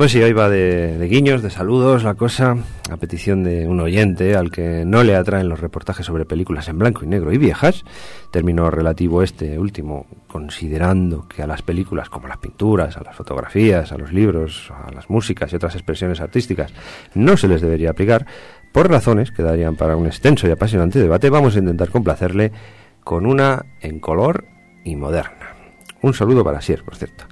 Pues sí, hoy va de, guiños, de saludos, la cosa, a petición de un oyente al que no le atraen los reportajes sobre películas en blanco y negro y viejas, término relativo este último, considerando que a las películas como las pinturas, a las fotografías, a los libros, a las músicas y otras expresiones artísticas no se les debería aplicar, por razones que darían para un extenso y apasionante debate, vamos a intentar complacerle con una en color y moderna. Un saludo para Sier, por cierto.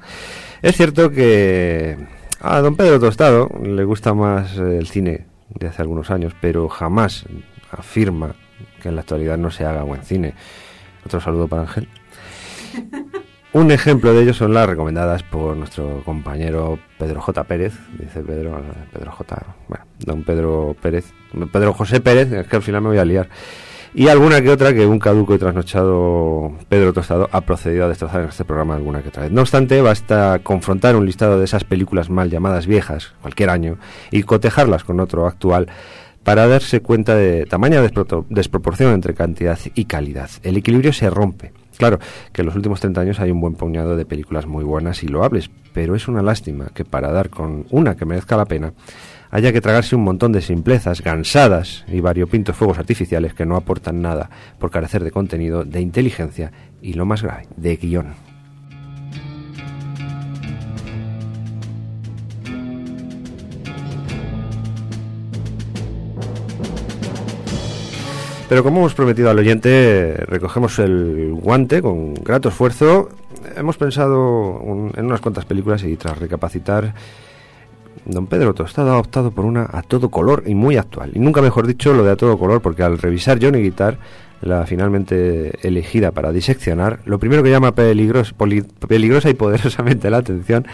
Es cierto que a don Pedro Tostado le gusta más el cine de hace algunos años, pero jamás afirma que en la actualidad no se haga buen cine. Otro saludo para Ángel. Un ejemplo de ello son las recomendadas por nuestro compañero Pedro J. Pérez, dice Pedro, Pedro J. Bueno, don Pedro Pérez, Pedro José Pérez, es que al final me voy a liar y alguna que otra que un caduco y trasnochado Pedro Tostado ha procedido a destrozar en este programa alguna que otra vez. No obstante, basta confrontar un listado de esas películas mal llamadas viejas, cualquier año, y cotejarlas con otro actual para darse cuenta de tamaña desproporción entre cantidad y calidad. El equilibrio se rompe. Claro que en los últimos 30 años hay un buen puñado de películas muy buenas y loables, pero es una lástima que para dar con una que merezca la pena, haya que tragarse un montón de simplezas, gansadas y variopintos fuegos artificiales que no aportan nada por carecer de contenido, de inteligencia y, lo más grave, de guion. Pero como hemos prometido al oyente, recogemos el guante con grato esfuerzo. Hemos pensado en unas cuantas películas y tras recapacitar don Pedro Tostado ha optado por una a todo color y muy actual. Y nunca mejor dicho lo de a todo color, porque al revisar Johnny Guitar, la finalmente elegida para diseccionar, lo primero que llama peligrosa y poderosamente la atención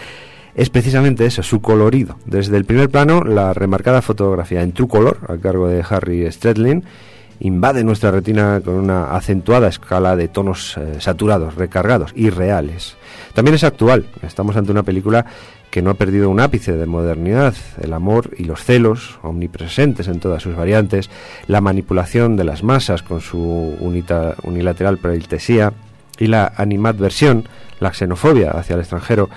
es precisamente eso, su colorido. Desde el primer plano, la remarcada fotografía en true color, a cargo de Harry Stradlin, invade nuestra retina con una acentuada escala de tonos eh, saturados, recargados y reales. También es actual, estamos ante una película que no ha perdido un ápice de modernidad, el amor y los celos, omnipresentes en todas sus variantes, la manipulación de las masas con su unilateral preiltesía y la animadversión, la xenofobia hacia el extranjero,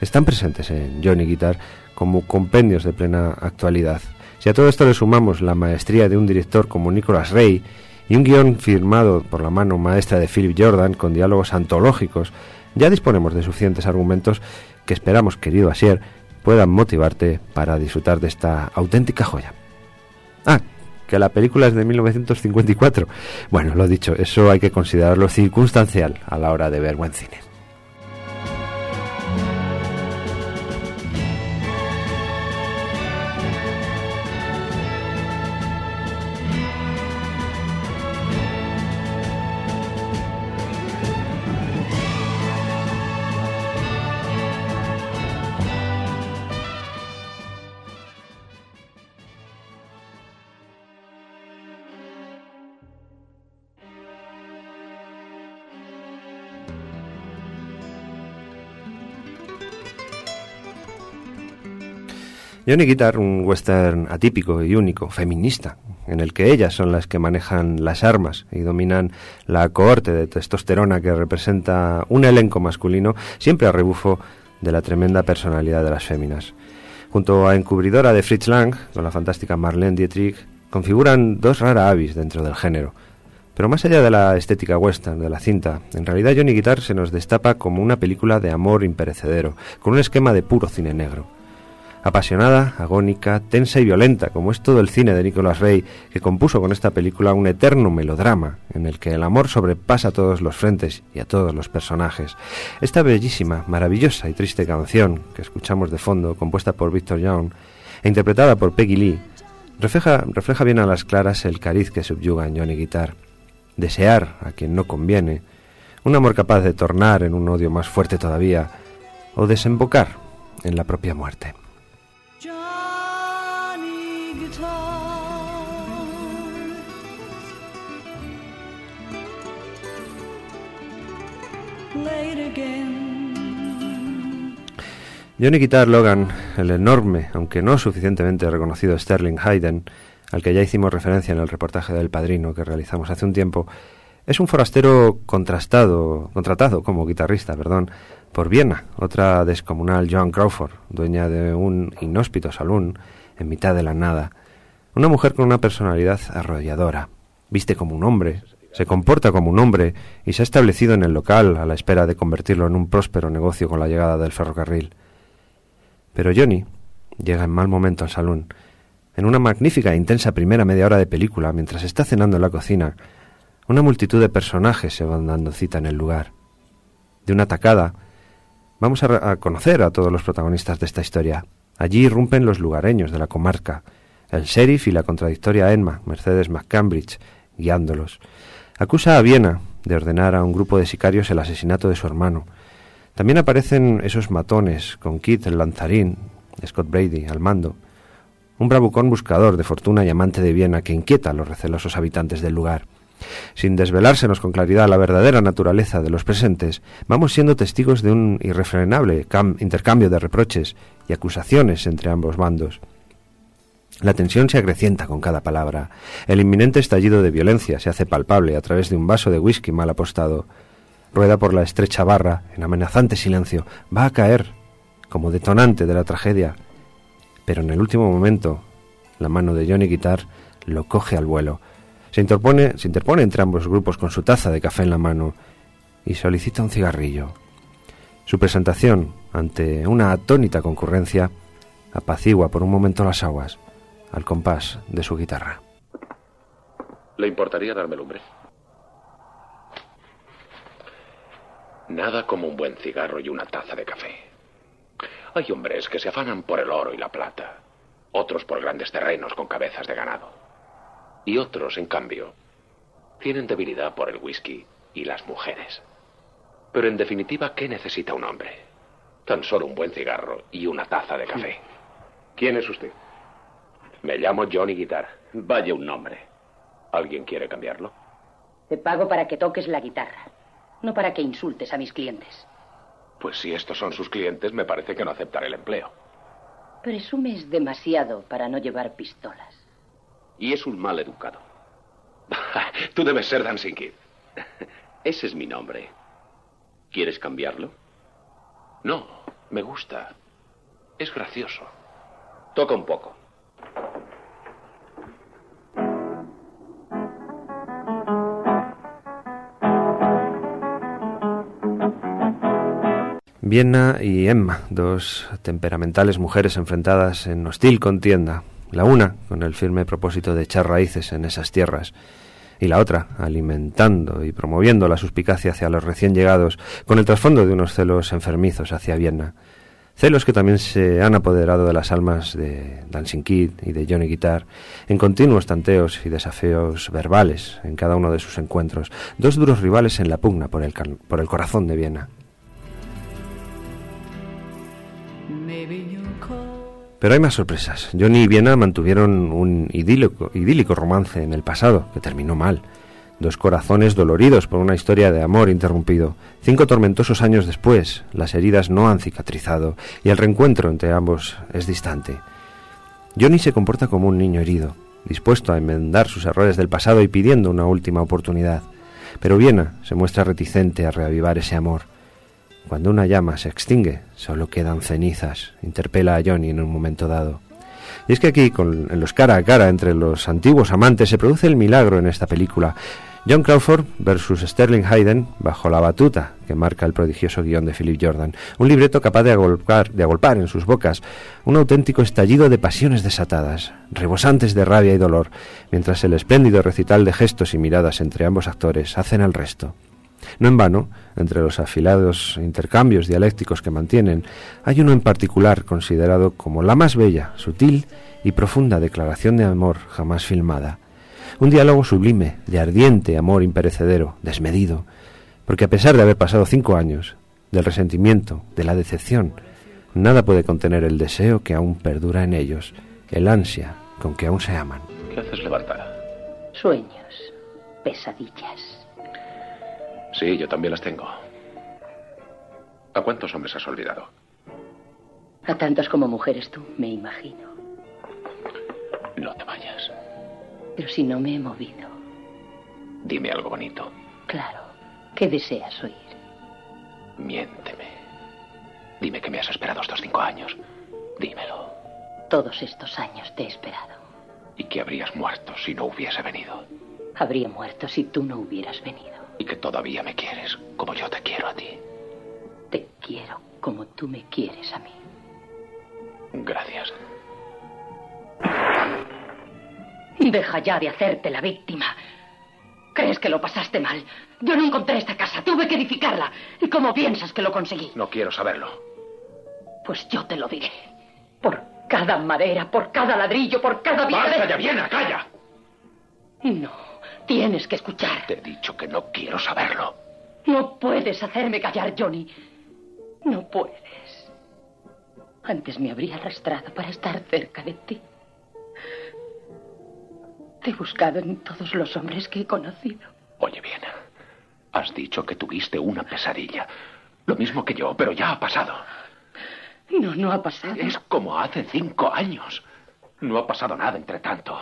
están presentes en Johnny Guitar como compendios de plena actualidad. Si a todo esto le sumamos la maestría de un director como Nicholas Ray y un guion firmado por la mano maestra de Philip Jordan con diálogos antológicos, ya disponemos de suficientes argumentos que esperamos, querido Asier, puedan motivarte para disfrutar de esta auténtica joya. Ah, que la película es de 1954. Bueno, lo dicho, eso hay que considerarlo circunstancial a la hora de ver buen cine. Johnny Guitar, un western atípico y único, feminista, en el que ellas son las que manejan las armas y dominan la cohorte de testosterona que representa un elenco masculino, siempre a rebufo de la tremenda personalidad de las féminas. Junto a Encubridora de Fritz Lang, con la fantástica Marlene Dietrich, configuran dos rara avis dentro del género. Pero más allá de la estética western de la cinta, en realidad Johnny Guitar se nos destapa como una película de amor imperecedero, con un esquema de puro cine negro Apasionada, agónica, tensa y violenta, como es todo el cine de Nicolas Rey, que compuso con esta película un eterno melodrama en el que el amor sobrepasa a todos los frentes y a todos los personajes. Esta bellísima, maravillosa y triste canción que escuchamos de fondo, compuesta por Victor Young e interpretada por Peggy Lee, refleja, refleja bien a las claras el cariz que subyuga en Johnny Guitar. Desear a quien no conviene, un amor capaz de tornar en un odio más fuerte todavía, o desembocar en la propia muerte. Johnny Guitar Logan, el enorme, aunque no suficientemente reconocido Sterling Hayden, al que ya hicimos referencia en el reportaje del Padrino que realizamos hace un tiempo, es un forastero contrastado, contratado como guitarrista, perdón, por Viena, otra descomunal Joan Crawford, dueña de un inhóspito salón en mitad de la nada. Una mujer con una personalidad arrolladora, viste como un hombre, se comporta como un hombre y se ha establecido en el local a la espera de convertirlo en un próspero negocio con la llegada del ferrocarril. Pero Johnny llega en mal momento al salón. En una magnífica e intensa primera media hora de película, mientras está cenando en la cocina, una multitud de personajes se van dando cita en el lugar. De una tacada, vamos a, conocer a todos los protagonistas de esta historia. Allí irrumpen los lugareños de la comarca, el sheriff y la contradictoria Emma, Mercedes McCambridge, guiándolos. Acusa a Viena de ordenar a un grupo de sicarios el asesinato de su hermano. También aparecen esos matones con Kit el lanzarín, Scott Brady al mando, un bravucón buscador de fortuna y amante de Viena que inquieta a los recelosos habitantes del lugar. Sin desvelársenos con claridad la verdadera naturaleza de los presentes, vamos siendo testigos de un irrefrenable intercambio de reproches y acusaciones entre ambos bandos. La tensión se acrecienta con cada palabra. El inminente estallido de violencia se hace palpable a través de un vaso de whisky mal apostado. Rueda por la estrecha barra en amenazante silencio. Va a caer, como detonante de la tragedia. Pero en el último momento, la mano de Johnny Guitar lo coge al vuelo. Se interpone, se interpone entre ambos grupos con su taza de café en la mano y solicita un cigarrillo. Su presentación ante una atónita concurrencia apacigua por un momento las aguas al compás de su guitarra. ¿Le importaría darme lumbre? Nada como un buen cigarro y una taza de café. Hay hombres que se afanan por el oro y la plata, otros por grandes terrenos con cabezas de ganado. Y otros, en cambio, tienen debilidad por el whisky y las mujeres. Pero en definitiva, ¿qué necesita un hombre? Tan solo un buen cigarro y una taza de café. ¿Quién es usted? Me llamo Johnny Guitar. Vaya un nombre. ¿Alguien quiere cambiarlo? Te pago para que toques la guitarra, no para que insultes a mis clientes. Pues si estos son sus clientes, me parece que no aceptaré el empleo. Presumes demasiado para no llevar pistolas y es un mal educado. Tú debes ser Dancing Kid. Ese es mi nombre. ¿Quieres cambiarlo? No, me gusta. Es gracioso. Toca un poco. Viena y Emma, dos temperamentales mujeres enfrentadas en hostil contienda la una con el firme propósito de echar raíces en esas tierras, y la otra alimentando y promoviendo la suspicacia hacia los recién llegados, con el trasfondo de unos celos enfermizos hacia Viena. Celos que también se han apoderado de las almas de Dancing Kid y de Johnny Guitar en continuos tanteos y desafíos verbales en cada uno de sus encuentros, dos duros rivales en la pugna por el, por el corazón de Viena. Pero hay más sorpresas. Johnny y Viena mantuvieron un idílico, idílico romance en el pasado, que terminó mal. Dos corazones doloridos por una historia de amor interrumpido. Cinco tormentosos años después, las heridas no han cicatrizado y el reencuentro entre ambos es distante. Johnny se comporta como un niño herido, dispuesto a enmendar sus errores del pasado y pidiendo una última oportunidad. Pero Viena se muestra reticente a reavivar ese amor. Cuando una llama se extingue, solo quedan cenizas, interpela a Johnny en un momento dado. Y es que aquí, con, en los cara a cara entre los antiguos amantes, se produce el milagro en esta película. John Crawford versus Sterling Hayden bajo la batuta que marca el prodigioso guion de Philip Jordan. Un libreto capaz de agolpar, de agolpar en sus bocas un auténtico estallido de pasiones desatadas, rebosantes de rabia y dolor, mientras el espléndido recital de gestos y miradas entre ambos actores hacen el resto. No en vano, entre los afilados intercambios dialécticos que mantienen, hay uno en particular considerado como la más bella, sutil y profunda declaración de amor jamás filmada. Un diálogo sublime, de ardiente amor imperecedero, desmedido, porque a pesar de haber pasado cinco años, del resentimiento, de la decepción, nada puede contener el deseo que aún perdura en ellos, el ansia con que aún se aman. ¿Qué haces levantada? Sueños, pesadillas. Sí, yo también las tengo. ¿A cuántos hombres has olvidado? A tantos como mujeres tú, me imagino. No te vayas. Pero si no me he movido. Dime algo bonito. Claro. ¿Qué deseas oír? Miénteme. Dime que me has esperado estos cinco años. Dímelo. Todos estos años te he esperado. Y que habrías muerto si no hubiese venido. Habría muerto si tú no hubieras venido. Y que todavía me quieres como yo te quiero a ti. Te quiero como tú me quieres a mí. Gracias. Deja ya de hacerte la víctima. ¿Crees que lo pasaste mal? Yo no encontré esta casa, tuve que edificarla. ¿Y cómo piensas que lo conseguí? No quiero saberlo. Pues yo te lo diré. Por cada madera, por cada ladrillo, por cada ¡Basta ya, Viena! ¡Calla! No, tienes que escuchar. Te he dicho que no quiero saberlo. No puedes hacerme callar, Johnny. No puedes. Antes me habría arrastrado para estar cerca de ti. Te he buscado en todos los hombres que he conocido. Oye, Viena. Has dicho que tuviste una pesadilla. Lo mismo que yo, pero ya ha pasado. No, no ha pasado. Es como hace cinco años. No ha pasado nada entre tanto.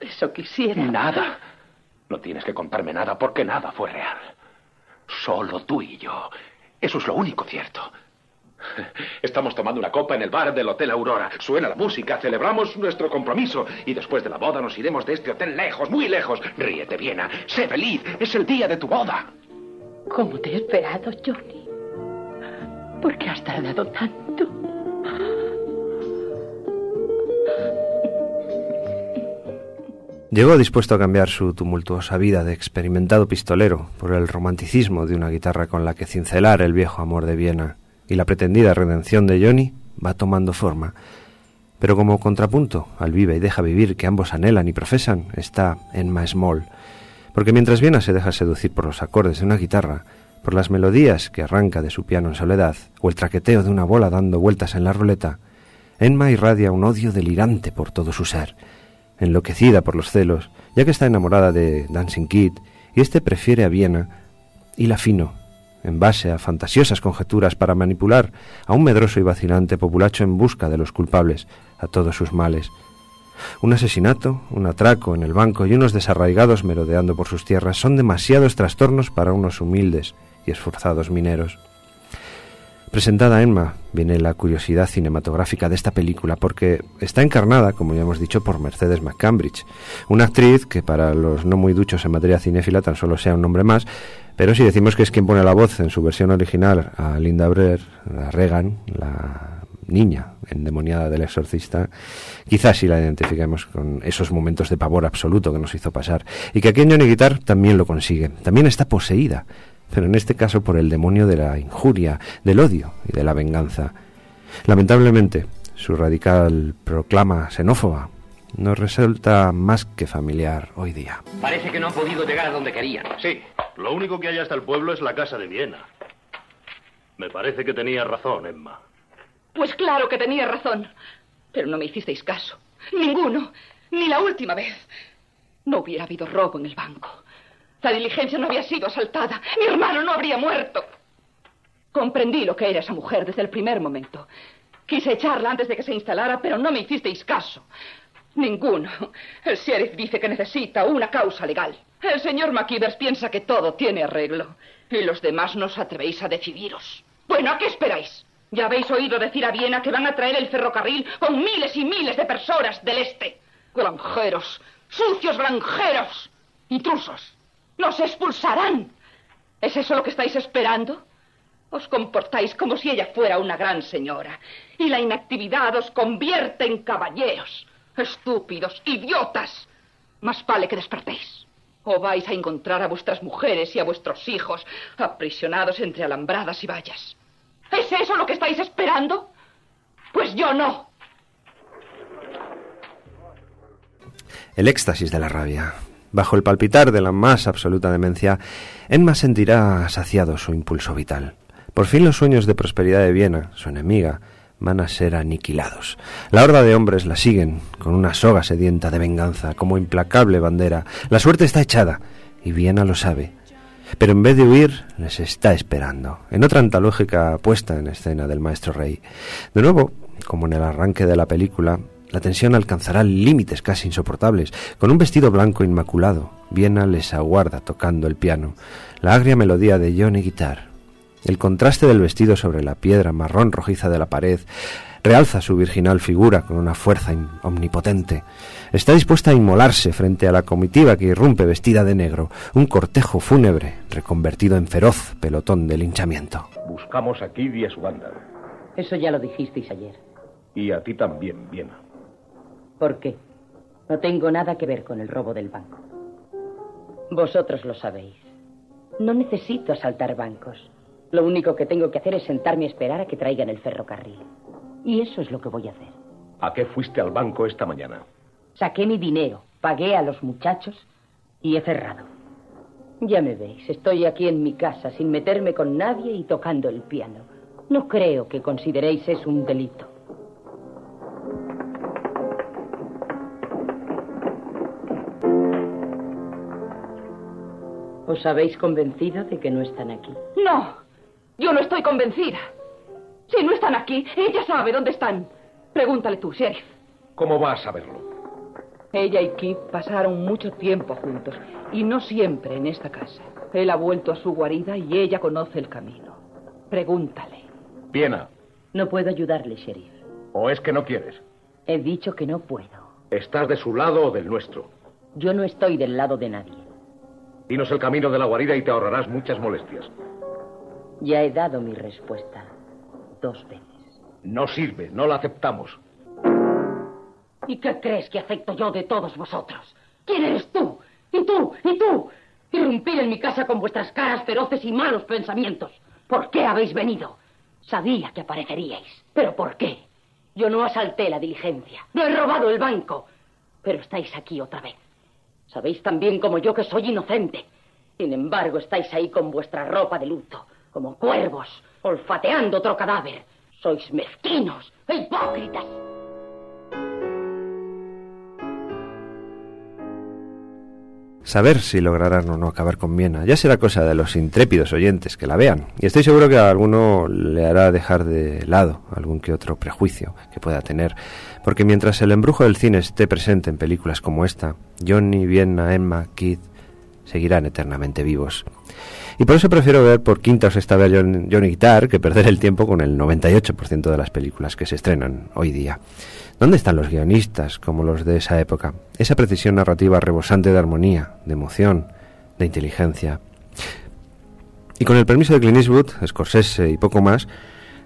Eso quisiera. Nada. No tienes que contarme nada porque nada fue real. Solo tú y yo. Eso es lo único cierto. Estamos tomando una copa en el bar del Hotel Aurora. Suena la música, celebramos nuestro compromiso y después de la boda nos iremos de este hotel lejos, muy lejos. Ríete, Viena. Sé feliz. Es el día de tu boda. ¿Cómo te he esperado, Johnny? ¿Por qué has tardado tanto? Llegó dispuesto a cambiar su tumultuosa vida de experimentado pistolero por el romanticismo de una guitarra con la que cincelar el viejo amor de Viena, y la pretendida redención de Johnny va tomando forma. Pero como contrapunto al vive y deja vivir que ambos anhelan y profesan, está Enma Small, porque mientras Viena se deja seducir por los acordes de una guitarra, por las melodías que arranca de su piano en soledad, o el traqueteo de una bola dando vueltas en la ruleta, Enma irradia un odio delirante por todo su ser, enloquecida por los celos, ya que está enamorada de Dancing Kid, y éste prefiere a Viena y la fino, en base a fantasiosas conjeturas para manipular a un medroso y vacilante populacho en busca de los culpables a todos sus males. Un asesinato, un atraco en el banco y unos desarraigados merodeando por sus tierras son demasiados trastornos para unos humildes y esforzados mineros. Presentada a Emma viene la curiosidad cinematográfica de esta película porque está encarnada, como ya hemos dicho, por Mercedes McCambridge, una actriz que para los no muy duchos en materia cinéfila tan solo sea un nombre más, pero si decimos que es quien pone la voz en su versión original a Linda Blair, la Regan, la niña endemoniada del exorcista, quizás sí la identifiquemos con esos momentos de pavor absoluto que nos hizo pasar, y que aquí en Johnny Guitar también lo consigue, también está poseída, pero en este caso por el demonio de la injuria, del odio y de la venganza. Lamentablemente, su radical proclama xenófoba nos resulta más que familiar hoy día. Parece que no han podido llegar a donde querían. Sí, lo único que hay hasta el pueblo es la casa de Viena. Me parece que tenía razón, Emma. Pues claro que tenía razón. Pero no me hicisteis caso. Ninguno. Ni la última vez. No hubiera habido robo en el banco. La diligencia no había sido asaltada. Mi hermano no habría muerto. Comprendí lo que era esa mujer desde el primer momento. Quise echarla antes de que se instalara, pero no me hicisteis caso. Ninguno. El sheriff dice que necesita una causa legal. El señor McKeevers piensa que todo tiene arreglo. Y los demás no os atrevéis a decidiros. Bueno, ¿a qué esperáis? Ya habéis oído decir a Viena que van a traer el ferrocarril con miles y miles de personas del este. Granjeros, sucios granjeros, intrusos. Los expulsarán. ¿Es eso lo que estáis esperando? Os comportáis como si ella fuera una gran señora. Y la inactividad os convierte en caballeros. Estúpidos, idiotas. Más vale que despertéis. O vais a encontrar a vuestras mujeres y a vuestros hijos aprisionados entre alambradas y vallas. ¿Es eso lo que estáis esperando? Pues yo no. El éxtasis de la rabia. Bajo el palpitar de la más absoluta demencia, Emma sentirá saciado su impulso vital. Por fin los sueños de prosperidad de Viena, su enemiga, van a ser aniquilados. La horda de hombres la siguen con una soga sedienta de venganza, como implacable bandera. La suerte está echada, y Viena lo sabe. Pero en vez de huir, les está esperando, en otra antológica puesta en escena del maestro rey. De nuevo, como en el arranque de la película, la tensión alcanzará límites casi insoportables. Con un vestido blanco inmaculado, Viena les aguarda tocando el piano, la agria melodía de Johnny Guitar. El contraste del vestido sobre la piedra marrón rojiza de la pared realza su virginal figura con una fuerza omnipotente. Está dispuesta a inmolarse frente a la comitiva que irrumpe vestida de negro, un cortejo fúnebre reconvertido en feroz pelotón de linchamiento. Buscamos a Kid y a su banda. Eso ya lo dijisteis ayer. Y a ti también, Viena. ¿Por qué? No tengo nada que ver con el robo del banco. Vosotros lo sabéis. No necesito asaltar bancos. Lo único que tengo que hacer es sentarme a esperar a que traigan el ferrocarril. Y eso es lo que voy a hacer. ¿A qué fuiste al banco esta mañana? Saqué mi dinero, pagué a los muchachos y he cerrado. Ya me veis, estoy aquí en mi casa sin meterme con nadie y tocando el piano. No creo que consideréis eso un delito. ¿Os habéis convencido de que no están aquí? No, yo no estoy convencida. Si no están aquí, ella sabe dónde están. Pregúntale tú, sheriff. ¿Cómo vas a saberlo? Ella y Kip pasaron mucho tiempo juntos y no siempre en esta casa. Él ha vuelto a su guarida y ella conoce el camino. Pregúntale. Viena. No puedo ayudarle, sheriff. ¿O es que no quieres? He dicho que no puedo. ¿Estás de su lado o del nuestro? Yo no estoy del lado de nadie. Dinos el camino de la guarida y te ahorrarás muchas molestias. Ya he dado mi respuesta dos veces. No sirve, no la aceptamos. ¿Y qué crees que acepto yo de todos vosotros? ¿Quién eres tú? ¿Y tú? ¿Y tú? Irrumpir en mi casa con vuestras caras feroces y malos pensamientos. ¿Por qué habéis venido? Sabía que apareceríais. ¿Pero por qué? Yo no asalté la diligencia. No he robado el banco. Pero estáis aquí otra vez. Sabéis también como yo que soy inocente. Sin embargo, estáis ahí con vuestra ropa de luto, como cuervos, olfateando otro cadáver. Sois mezquinos e hipócritas. Saber si lograrán o no acabar con Viena ya será cosa de los intrépidos oyentes que la vean, y estoy seguro que a alguno le hará dejar de lado algún que otro prejuicio que pueda tener, porque mientras el embrujo del cine esté presente en películas como esta, Johnny, Viena, Emma, Keith seguirán eternamente vivos. Y por eso prefiero ver por quinta o sexta vez Johnny Guitar que perder el tiempo con el 98% de las películas que se estrenan hoy día. ¿Dónde están los guionistas como los de esa época? Esa precisión narrativa rebosante de armonía, de emoción, de inteligencia. Y con el permiso de Clint Eastwood, Scorsese y poco más,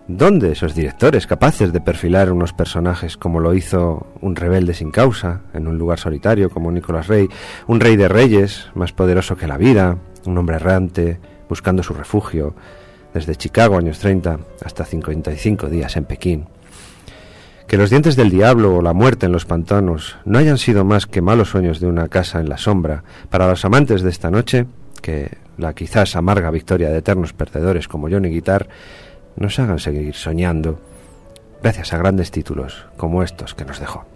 ¿dónde esos directores capaces de perfilar unos personajes como lo hizo un rebelde sin causa, en un lugar solitario como Nicolás Rey, un rey de reyes más poderoso que la vida, un hombre errante buscando su refugio, desde Chicago años 30 hasta 55 días en Pekín? Que los dientes del diablo o la muerte en los pantanos no hayan sido más que malos sueños de una casa en la sombra para los amantes de esta noche, que la quizás amarga victoria de eternos perdedores como Johnny Guitar nos hagan seguir soñando gracias a grandes títulos como estos que nos dejó.